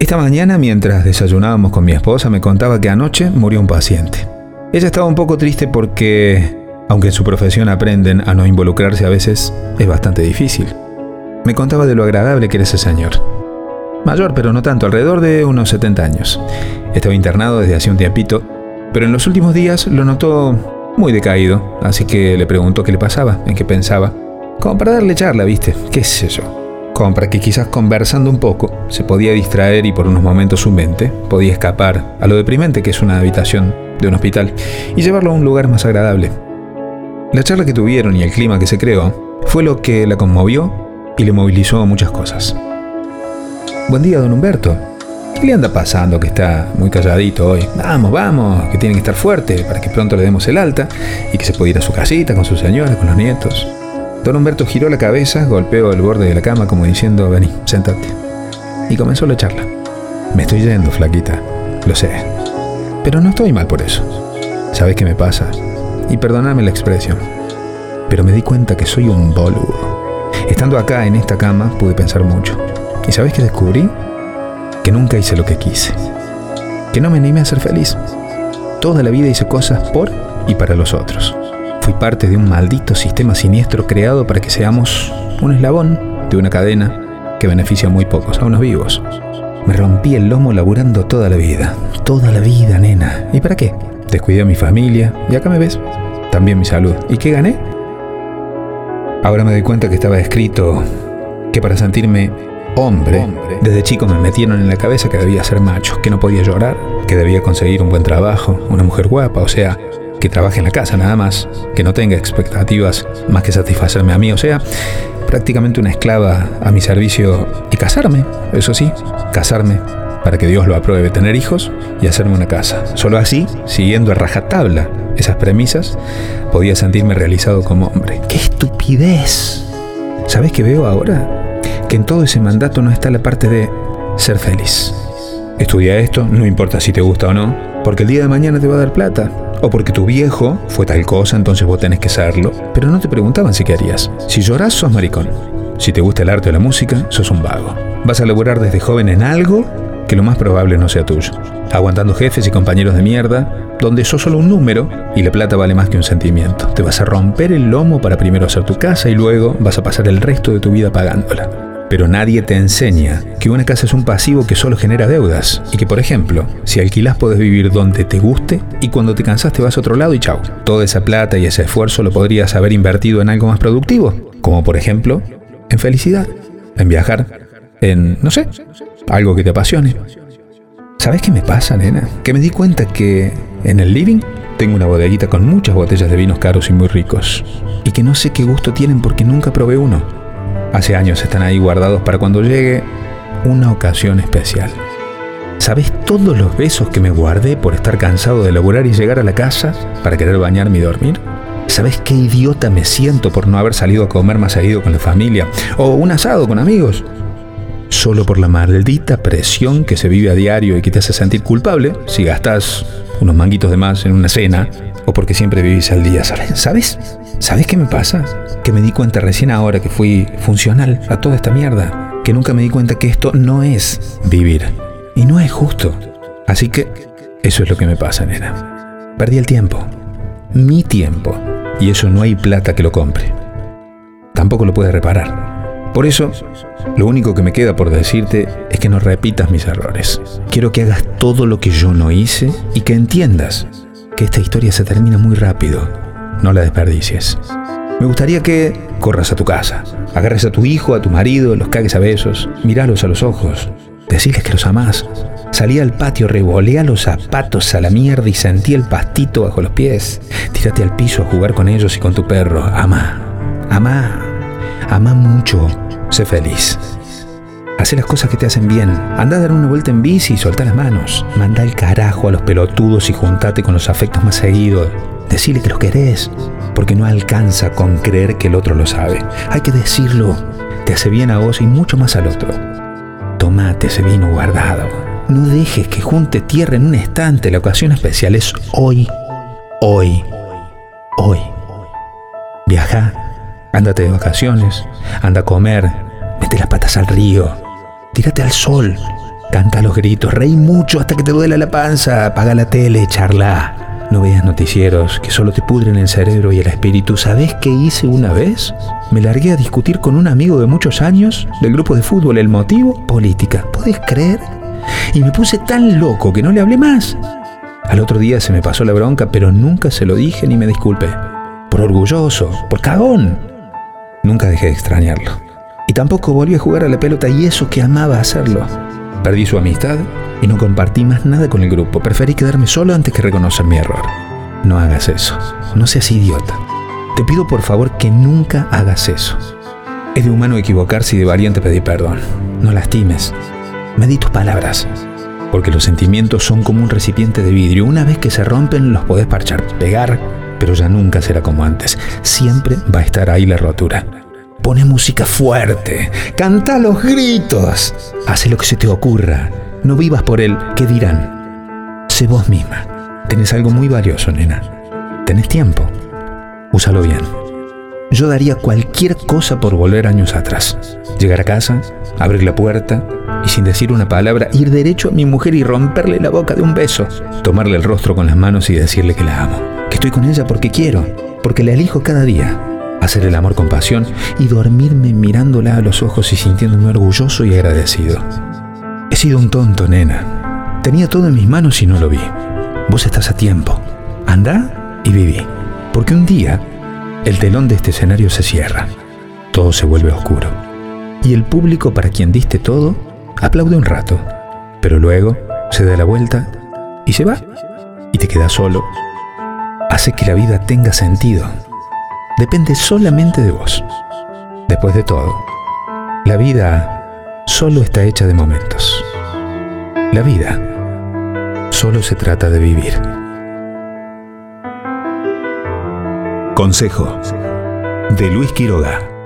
Esta mañana, mientras desayunábamos con mi esposa, me contaba que anoche murió un paciente. Ella estaba un poco triste porque, aunque en su profesión aprenden a no involucrarse a veces, es bastante difícil. Me contaba de lo agradable que era ese señor. Mayor, pero no tanto, alrededor de unos 70 años. Estaba internado desde hace un tiempito, pero en los últimos días lo notó muy decaído, así que le preguntó qué le pasaba, en qué pensaba. Como para darle charla, viste, qué sé yo para que quizás conversando un poco se podía distraer y por unos momentos su mente podía escapar a lo deprimente que es una habitación de un hospital y llevarlo a un lugar más agradable. La charla que tuvieron y el clima que se creó fue lo que la conmovió y le movilizó muchas cosas. Buen día, don Humberto. ¿Qué le anda pasando que está muy calladito hoy? Vamos, vamos, que tiene que estar fuerte para que pronto le demos el alta y que se pueda ir a su casita con su señora, con los nietos. Don Humberto giró la cabeza, golpeó el borde de la cama como diciendo, vení, sentate. Y comenzó la charla. Me estoy yendo, flaquita, lo sé. Pero no estoy mal por eso. ¿Sabes qué me pasa? Y perdonadme la expresión. Pero me di cuenta que soy un boludo. Estando acá en esta cama pude pensar mucho. ¿Y sabes qué descubrí? Que nunca hice lo que quise. Que no me animé a ser feliz. Toda la vida hice cosas por y para los otros fui parte de un maldito sistema siniestro creado para que seamos un eslabón de una cadena que beneficia a muy pocos, a unos vivos. Me rompí el lomo laburando toda la vida. Toda la vida, nena. ¿Y para qué? Descuidé a mi familia y acá me ves. También mi salud. ¿Y qué gané? Ahora me doy cuenta que estaba escrito que para sentirme hombre, desde chico me metieron en la cabeza que debía ser macho, que no podía llorar, que debía conseguir un buen trabajo, una mujer guapa, o sea, que trabaje en la casa nada más, que no tenga expectativas más que satisfacerme a mí, o sea, prácticamente una esclava a mi servicio y casarme, eso sí, casarme para que Dios lo apruebe, tener hijos y hacerme una casa. Solo así, siguiendo a rajatabla esas premisas, podía sentirme realizado como hombre. ¡Qué estupidez! ¿Sabes qué veo ahora? Que en todo ese mandato no está la parte de ser feliz. Estudia esto, no importa si te gusta o no, porque el día de mañana te va a dar plata. O porque tu viejo fue tal cosa, entonces vos tenés que serlo. Pero no te preguntaban si querías. Si llorás, sos maricón. Si te gusta el arte o la música, sos un vago. Vas a laburar desde joven en algo que lo más probable no sea tuyo. Aguantando jefes y compañeros de mierda, donde sos solo un número y la plata vale más que un sentimiento. Te vas a romper el lomo para primero hacer tu casa y luego vas a pasar el resto de tu vida pagándola. Pero nadie te enseña que una casa es un pasivo que solo genera deudas y que, por ejemplo, si alquilas puedes vivir donde te guste y cuando te cansas te vas a otro lado y chau. Toda esa plata y ese esfuerzo lo podrías haber invertido en algo más productivo, como por ejemplo en felicidad, en viajar, en, no sé, algo que te apasione. ¿Sabes qué me pasa, nena? Que me di cuenta que en el living tengo una bodeguita con muchas botellas de vinos caros y muy ricos y que no sé qué gusto tienen porque nunca probé uno. Hace años están ahí guardados para cuando llegue una ocasión especial. ¿Sabes todos los besos que me guardé por estar cansado de laburar y llegar a la casa para querer bañarme y dormir? ¿Sabes qué idiota me siento por no haber salido a comer más seguido con la familia? ¿O un asado con amigos? Solo por la maldita presión que se vive a diario y que te hace sentir culpable si gastas unos manguitos de más en una cena o porque siempre vivís al día, ¿sabes? ¿Sabes? ¿Sabes qué me pasa? Que me di cuenta recién ahora que fui funcional a toda esta mierda. Que nunca me di cuenta que esto no es vivir. Y no es justo. Así que eso es lo que me pasa, nena. Perdí el tiempo. Mi tiempo. Y eso no hay plata que lo compre. Tampoco lo puede reparar. Por eso, lo único que me queda por decirte es que no repitas mis errores. Quiero que hagas todo lo que yo no hice y que entiendas que esta historia se termina muy rápido no la desperdicies. Me gustaría que corras a tu casa, agarres a tu hijo, a tu marido, los cagues a besos, miralos a los ojos, decirles que los amás. Salí al patio, revolea los zapatos a la mierda y sentí el pastito bajo los pies. Tírate al piso a jugar con ellos y con tu perro. Ama, ama, ama mucho. Sé feliz. Haz las cosas que te hacen bien. Anda a dar una vuelta en bici y solta las manos. Manda el carajo a los pelotudos y juntate con los afectos más seguidos. Decirle que los querés, porque no alcanza con creer que el otro lo sabe. Hay que decirlo. Te hace bien a vos y mucho más al otro. Tomate ese vino guardado. No dejes que junte tierra en un estante. La ocasión especial es hoy, hoy, hoy. Viaja, ándate de vacaciones, anda a comer, mete las patas al río, tírate al sol, Canta los gritos, reí mucho hasta que te duela la panza, apaga la tele, charla. No veas noticieros que solo te pudren el cerebro y el espíritu. ¿Sabes qué hice una vez? Me largué a discutir con un amigo de muchos años del grupo de fútbol. ¿El motivo? Política. ¿Puedes creer? Y me puse tan loco que no le hablé más. Al otro día se me pasó la bronca, pero nunca se lo dije ni me disculpé. Por orgulloso, por cagón. Nunca dejé de extrañarlo. Y tampoco volví a jugar a la pelota y eso que amaba hacerlo. Perdí su amistad y no compartí más nada con el grupo. Preferí quedarme solo antes que reconocer mi error. No hagas eso. No seas idiota. Te pido por favor que nunca hagas eso. Es de humano equivocarse y de valiente pedir perdón. No lastimes. Medí tus palabras. Porque los sentimientos son como un recipiente de vidrio. Una vez que se rompen los podés parchar, pegar, pero ya nunca será como antes. Siempre va a estar ahí la rotura. Pone música fuerte, canta los gritos, hace lo que se te ocurra. No vivas por él, ¿qué dirán? Sé vos misma. Tenés algo muy valioso, nena. Tenés tiempo. Úsalo bien. Yo daría cualquier cosa por volver años atrás. Llegar a casa, abrir la puerta y sin decir una palabra ir derecho a mi mujer y romperle la boca de un beso. Tomarle el rostro con las manos y decirle que la amo. Que estoy con ella porque quiero, porque la elijo cada día hacer el amor con pasión y dormirme mirándola a los ojos y sintiéndome orgulloso y agradecido. He sido un tonto, nena. Tenía todo en mis manos y no lo vi. Vos estás a tiempo. Anda y viví. Porque un día el telón de este escenario se cierra. Todo se vuelve oscuro. Y el público para quien diste todo aplaude un rato. Pero luego se da la vuelta y se va. Y te quedas solo. Hace que la vida tenga sentido depende solamente de vos. Después de todo, la vida solo está hecha de momentos. La vida solo se trata de vivir. Consejo de Luis Quiroga.